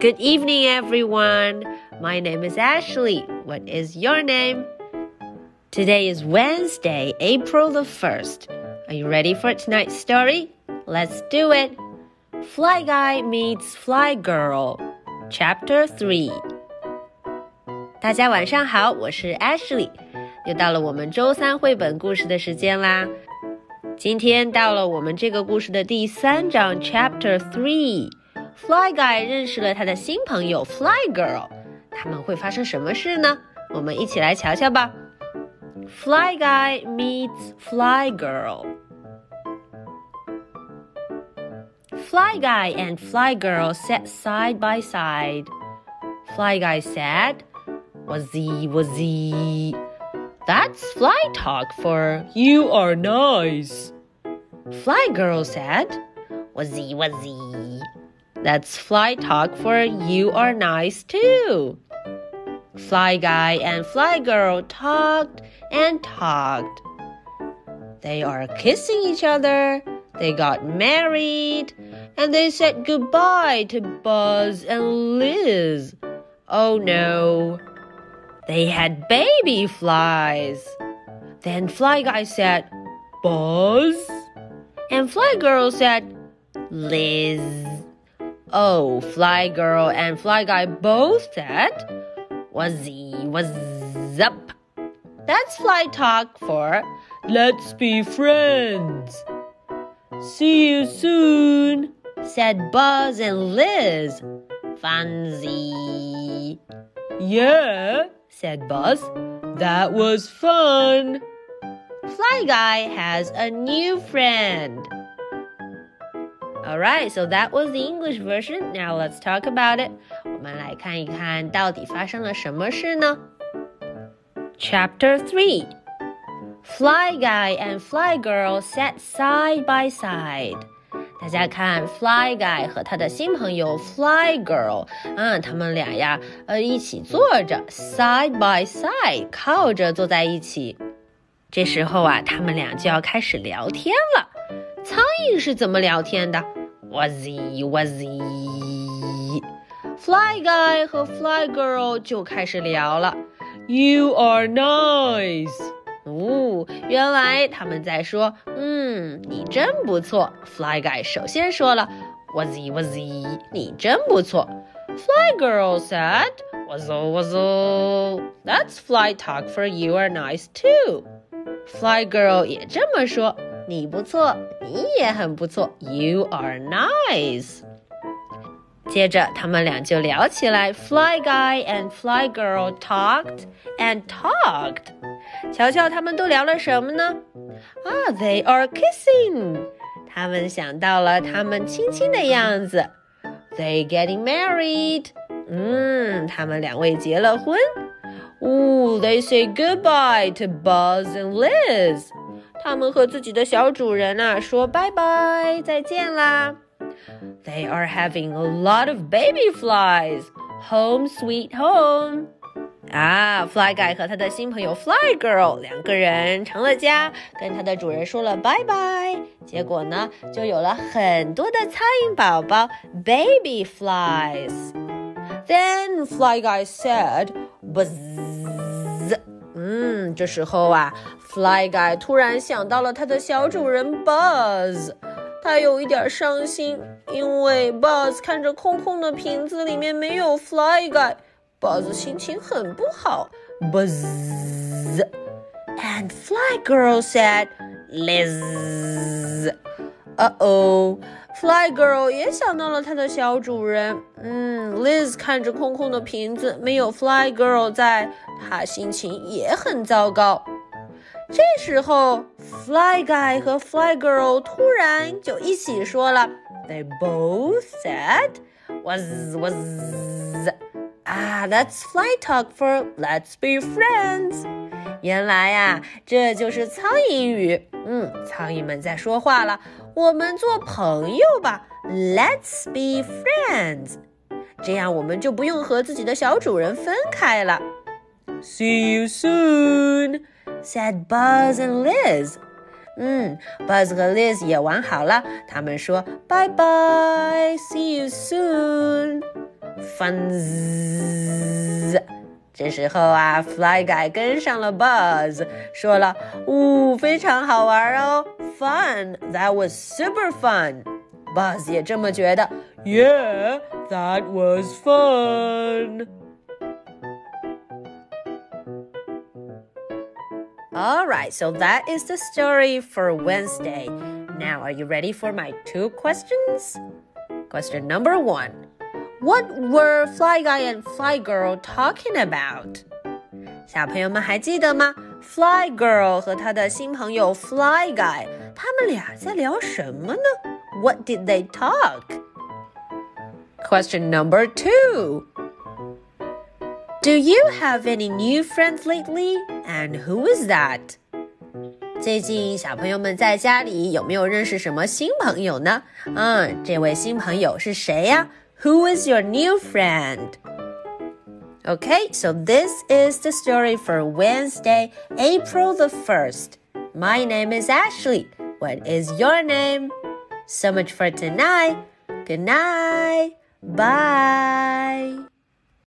Good evening, everyone. My name is Ashley. What is your name? Today is Wednesday, April the 1st. Are you ready for tonight's story? Let's do it. Fly Guy meets Fly Girl, Chapter 3. 大家晚上好，我是 Ashley，又到了我们周三绘本故事的时间啦。今天到了我们这个故事的第三章，Chapter Three。 Fly Guy 认识了他的新朋友 Fly Girl，他们会发生什么事呢？我们一起来瞧瞧吧。Fly Guy meets Fly Girl。Fly Guy and Fly Girl sat side by side. Fly Guy said, Wazzy, wazzy. That's fly talk for you are nice. Fly Girl said, Wazzy, wazzy. That's fly talk for you are nice too. Fly Guy and Fly Girl talked and talked. They are kissing each other. They got married. And they said goodbye to Buzz and Liz. Oh no. They had baby flies. Then Fly Guy said, Buzz? And Fly Girl said, Liz. Oh, Fly Girl and Fly Guy both said, Wazzy, what's up? That's fly talk for let's be friends. See you soon, said Buzz and Liz. Fancy. Yeah, said Buzz. That was fun. Fly Guy has a new friend. Alright, so that was the English version. Now let's talk about it. 我们来看一看到底发生了什么事呢？Chapter Three. Fly Guy and Fly Girl sat side by side. 大家看，Fly Guy 和他的新朋友 Fly Girl，嗯，他们俩呀，呃，一起坐着，side by side，靠着坐在一起。这时候啊，他们俩就要开始聊天了。苍蝇是怎么聊天的 ？Wazzy Wazzy。Fly Guy 和 Fly Girl 就开始聊了。You are nice。哦，原来他们在说，嗯，你真不错。Fly Guy 首先说了，Wazzy Wazzy，你真不错。Fly Girl said, Wazzle Wazzle. That's fly talk for you are nice too. Fly Girl 也这么说， 你不错，你也很不错。You are nice. 接着，他们俩就聊起来。Fly Guy and Fly Girl talked and talked. 瞧瞧，他们都聊了什么呢？啊，They are kissing. 他们想到了他们亲亲的样子。They getting married. 嗯，他们两位结了婚。哦，They say goodbye to Buzz and Liz. 他们和自己的小主人啊说拜拜，再见啦。They are having a lot of baby flies. Home sweet home. 啊，Fly Guy 和他的新朋友 Fly Girl 两个人成了家，跟他的主人说了拜拜。结果呢，就有了很多的苍蝇宝宝 baby flies。Then Fly Guy said, "Buzz." 嗯，这时候啊，Fly Guy 突然想到了他的小主人 Buzz。他有一点伤心，因为 Buzz 看着空空的瓶子里面没有 Fly Guy，Buzz 心情很不好。Buzz and Fly Girl said, "Liz." 呃哦，Fly Girl 也想到了她的小主人。嗯，Liz 看着空空的瓶子，没有 Fly Girl 在，她心情也很糟糕。这时候，Fly Guy 和 Fly Girl 突然就一起说了，They both said, "Was was." 啊，That's fly talk for "Let's be friends." 原来呀，这就是苍蝇语。嗯，苍蝇们在说话了，我们做朋友吧，Let's be friends。这样我们就不用和自己的小主人分开了。See you soon。 said Buzz and Liz. 嗯，Buzz 和 Liz 也玩好了，他们说拜拜，See you soon。 ，fun。这时候啊，Fly Guy 跟上了 Buzz，说了：“呜、哦，非常好玩哦，fun。That was super fun。” Buzz 也这么觉得，Yeah, that was fun. Alright, so that is the story for Wednesday. Now, are you ready for my two questions? Question number one What were Fly Guy and Fly Girl talking about? 小朋友们还记得吗？Fly Girl 和她的新朋友 Fly Guy，他们俩在聊什么呢？what did they talk? Question number two. Do you have any new friends lately? And who is that? 最近小朋友们在家里有没有认识什么新朋友呢？嗯，这位新朋友是谁呀？Who is your new friend? Okay, so this is the story for Wednesday, April the 1st. My name is Ashley. What is your name? So much for tonight. Good night. Bye.